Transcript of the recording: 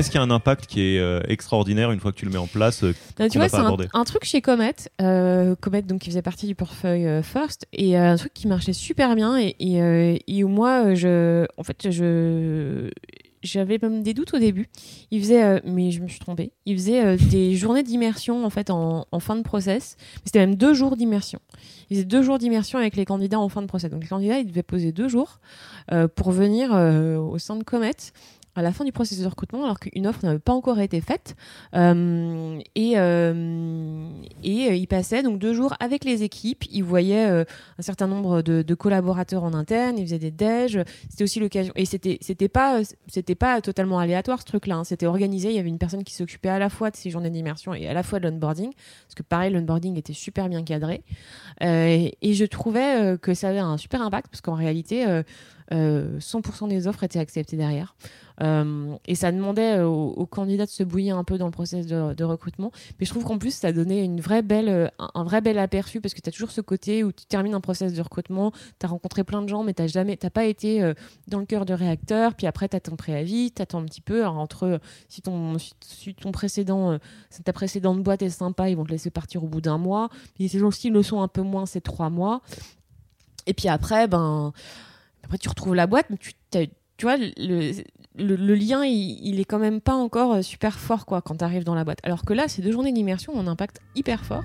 Qu'est-ce qui a un impact qui est euh, extraordinaire une fois que tu le mets en place euh, Bah, tu vois, c'est un, truc chez Comet, euh, Comet donc qui faisait partie du portefeuille euh, First, et euh, un truc qui marchait super bien et, et, et où moi, je, en fait, je j'avais même des doutes au début. Il faisait, euh, mais je me suis trompée. Il faisait euh, des journées d'immersion en fait en, en fin de process. C'était même deux jours d'immersion. Il faisait deux jours d'immersion avec les candidats en fin de process. Donc les candidats, ils devaient poser deux jours euh, pour venir au sein de Comet à la fin du processus de recrutement, alors qu'une offre n'avait pas encore été faite. Euh, et euh, euh, il passait donc deux jours avec les équipes. Il voyait un certain nombre de, collaborateurs en interne. Il faisait des déj. C'était aussi l'occasion. Et c'était c'était pas c'était pas totalement aléatoire ce truc-là. hein. C'était organisé. Il y avait une personne qui s'occupait à la fois de ces journées d'immersion et à la fois de l'onboarding, parce que pareil, l'onboarding était super bien cadré. Et, je trouvais que ça avait un super impact, parce qu'en réalité. euh, euh, 100% des offres étaient acceptées derrière. Euh, et ça demandait euh, aux, aux candidats de se bouillir un peu dans le process de, recrutement. Mais je trouve qu'en plus, ça donnait une vraie belle, euh, un, vrai bel aperçu parce que tu as toujours ce côté où tu termines un process de recrutement, tu as rencontré plein de gens, mais tu t'as pas été dans le cœur de réacteur. Puis après, tu as ton préavis, tu attends un petit peu. Alors, entre si ton, si, si ta précédente boîte est sympa, ils vont te laisser partir au bout d'un mois. Puis ces gens-ci le sont un peu moins, c'est trois mois. Et puis après, ben, après tu retrouves la boîte, mais tu, tu vois, le, le, lien, il, il est quand même pas encore euh, super fort quoi quand tu arrives dans la boîte. Alors que là, ces deux journées d'immersion ont un impact hyper fort.